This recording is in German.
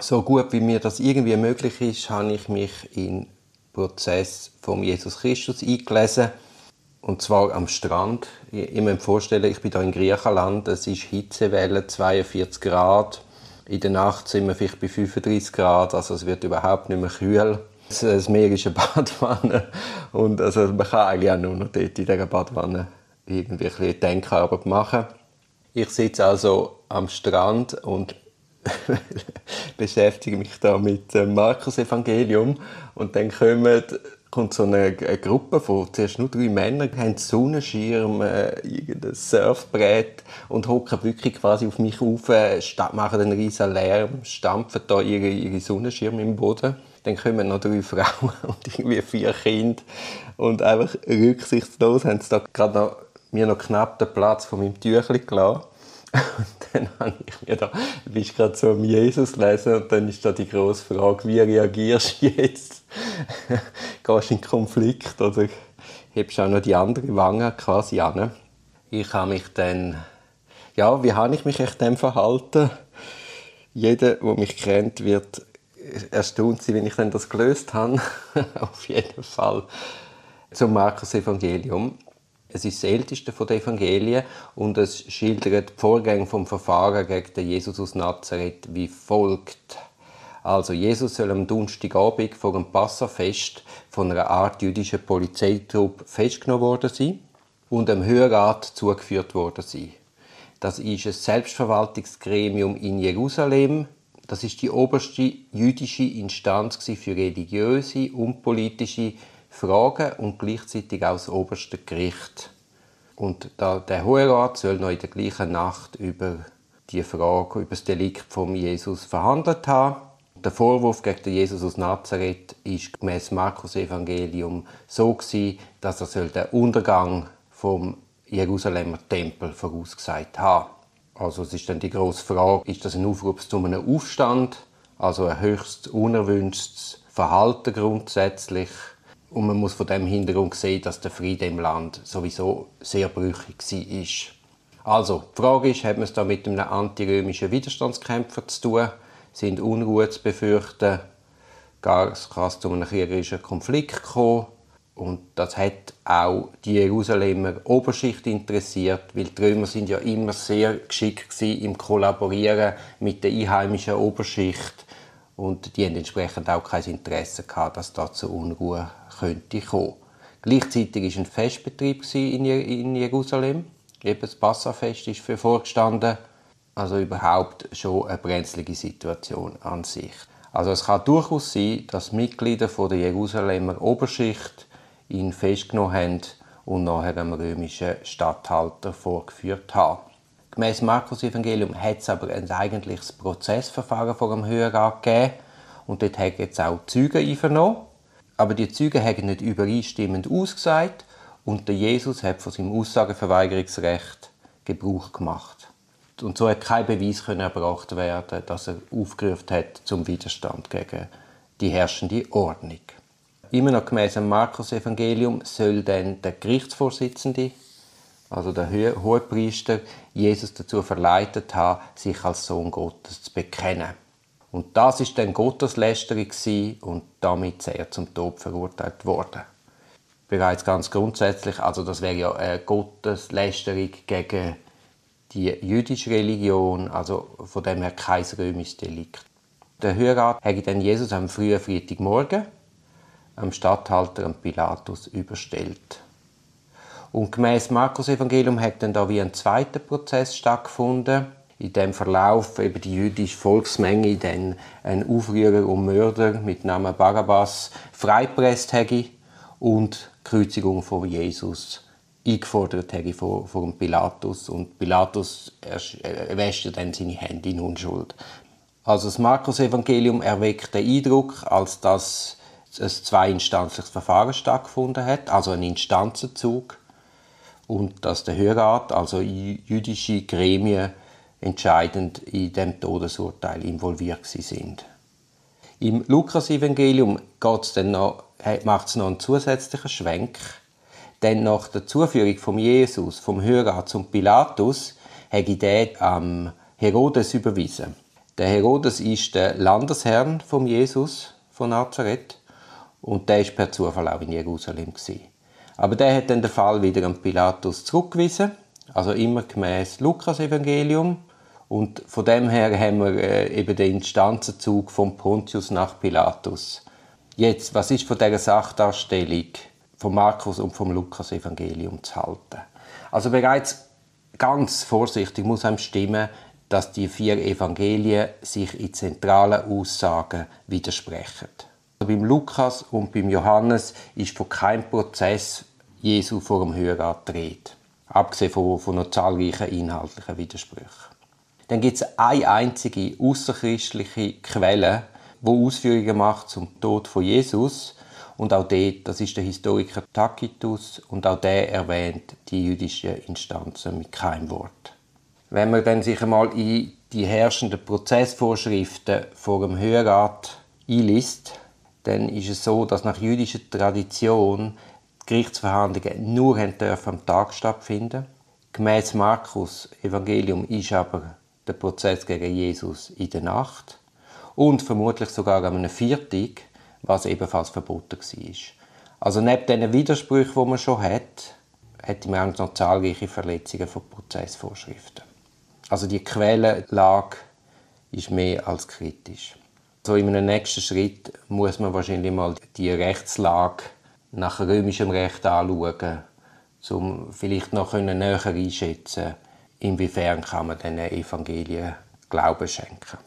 so gut wie mir das irgendwie möglich ist, habe ich mich in den Prozess von Jesus Christus eingelesen. Und zwar am Strand. Ich muss mir vorstellen, ich bin hier in Griechenland, es ist Hitzewelle, 42 Grad. In der Nacht sind wir vielleicht bei 35 Grad, also es wird überhaupt nicht mehr kühl. Das Meer ist eine Badwanne und also man kann eigentlich auch nur noch dort in dieser Badwanne irgendwie ein bisschen Denkarbeit machen. Ich sitze also am Strand und beschäftige mich da mit dem Markus Evangelium und dann kommen, kommt so eine, eine, Gruppe von zuerst nur drei Männern, haben Sonnenschirm, äh, irgendein Surfbrett und hocken wirklich quasi auf mich auf, äh, machen einen riesen Lärm, stampfen da ihre, ihre Sonnenschirme im Boden. Dann kommen noch drei Frauen und irgendwie vier Kinder und einfach rücksichtslos haben sie da gerade noch, mir noch knapp den Platz von meinem Tüchli gelassen. Und dann habe ich mir da, du bist gerade so am Jesus lesen und dann ist da die grosse Frage, wie reagierst du jetzt? Gehst du in Konflikt oder hebst du auch noch die andere Wange quasi an? Ich habe mich dann, ja, wie habe ich mich echt dem verhalten? Jeder, der mich kennt, wird erstaunt sein, wenn ich dann das gelöst habe. Auf jeden Fall zum Markus Evangelium. Es ist das älteste von den Evangelien und es schildert die Vorgänge vom Verfahren gegen den Jesus aus Nazareth wie folgt. Also Jesus soll am Donnerstagabend vor dem Passafest von einer Art jüdischer Polizeitruppe festgenommen worden sein und dem Hörrat zugeführt worden sein. Das ist ein Selbstverwaltungsgremium in Jerusalem. Das ist die oberste jüdische Instanz für religiöse und politische Fragen und gleichzeitig auch das oberste Gericht. Und da, der Hohe Rat soll noch in der gleichen Nacht über die Frage, über das Delikt von Jesus verhandelt haben. Der Vorwurf gegen Jesus aus Nazareth ist gemäß Markus Evangelium so gewesen, dass er den Untergang vom Jerusalemer Tempel vorausgesagt haben. Also es ist dann die große Frage, ist das ein Aufruf zu einem Aufstand, also ein höchst unerwünschtes Verhalten grundsätzlich und man muss von dem Hintergrund sehen, dass der Friede im Land sowieso sehr brüchig war. Also, die Frage ist, hat man es da mit einem antirömischen Widerstandskämpfer zu tun? Sind Unruhe zu befürchten? Gar kann es zu einem kriegerischen Konflikt kommen? Und das hat auch die Jerusalemer Oberschicht interessiert, weil die Römer sind ja immer sehr geschickt im Kollaborieren mit der einheimischen Oberschicht und die haben entsprechend auch kein Interesse gehabt, dass da zu Unruhe könnte kommen. Gleichzeitig war ein Festbetrieb in Jerusalem. Eben das Passafest ist für vorgestanden. Also überhaupt schon eine brenzlige Situation an sich. Also es kann durchaus sein, dass Mitglieder der Jerusalemer Oberschicht ihn festgenommen haben und nachher einem römischen Statthalter vorgeführt haben. Gemäss Markus Evangelium hat es aber ein eigentliches Prozessverfahren vor dem Höherrat gegeben und dort haben jetzt auch Zeugen einvernommen. Aber die Zeugen haben nicht übereinstimmend ausgesagt und der Jesus hat von seinem Aussageverweigerungsrecht Gebrauch gemacht. Und so hat kein Beweis erbracht werden, dass er aufgerufen hat zum Widerstand gegen die herrschende Ordnung. Immer noch gemäß dem Markus-Evangelium soll dann der Gerichtsvorsitzende, also der Hohepriester, Jesus dazu verleitet haben, sich als Sohn Gottes zu bekennen. Und das ist dann Gotteslästerung und damit sehr zum Tod verurteilt worden. Bereits ganz grundsätzlich, also das wäre ja eine Gotteslästerung gegen die jüdische Religion, also von dem her kein römisches Delikt. Der Höherat hat dann Jesus am frühen Freitagmorgen am Statthalter am Pilatus überstellt. Und gemäß Markus Evangelium hat dann da wie ein zweiter Prozess stattgefunden in dem Verlauf eben die jüdische Volksmenge dann einen Aufrührer und Mörder mit Namen Barabbas freipresst hätte und die Kreuzigung von Jesus eingefordert hätte vor dem Pilatus und Pilatus wäschte dann seine Hände in Unschuld. Also das Markus-Evangelium erweckt den Eindruck, als dass ein zweiinstanzliches Verfahren stattgefunden hat, also ein Instanzenzug und dass der Hörrat, also jüdische Gremien, entscheidend in dem Todesurteil involviert sind. Im Lukas-Evangelium macht es noch einen zusätzlichen Schwenk, denn nach der Zuführung von Jesus vom Hörer zum Pilatus hat der am Herodes überwiesen. Der Herodes ist der Landesherrn von Jesus von Nazareth und der ist per Zufall auch in Jerusalem gewesen. Aber der hat dann den Fall wieder an Pilatus zurückgewiesen, also immer gemäß Lukas Evangelium und von dem her haben wir äh, eben den Instanzenzug von Pontius nach Pilatus. Jetzt, was ist von dieser Sachdarstellung von Markus und vom Lukas Evangelium zu halten? Also bereits ganz vorsichtig muss einem stimmen, dass die vier Evangelien sich in zentralen Aussagen widersprechen. Also beim Lukas und beim Johannes ist von keinem Prozess Jesu vor dem Höherat dreht, abgesehen von, von noch zahlreichen inhaltlichen Widersprüchen. Dann gibt es eine einzige außerchristliche Quelle, wo Ausführungen macht zum Tod von Jesus und auch dort, das ist der Historiker Tacitus und auch der erwähnt die jüdischen Instanzen mit keinem Wort. Wenn man dann sich einmal in die herrschenden Prozessvorschriften vor dem Höherrat einliest, dann ist es so, dass nach jüdischer Tradition die Gerichtsverhandlungen nur am Tag stattfinden. Gemäß Markus Evangelium ist aber der Prozess gegen Jesus in der Nacht und vermutlich sogar an einem Viertag, was ebenfalls verboten war. Also neben diesen Widersprüchen, die man schon hat, hätte man auch noch zahlreiche Verletzungen von Prozessvorschriften. Also die Quellenlage ist mehr als kritisch. So in einem nächsten Schritt muss man wahrscheinlich mal die Rechtslage nach römischem Recht anschauen, um vielleicht noch näher einschätzen inwiefern kann man diesen Evangelien Glauben schenken.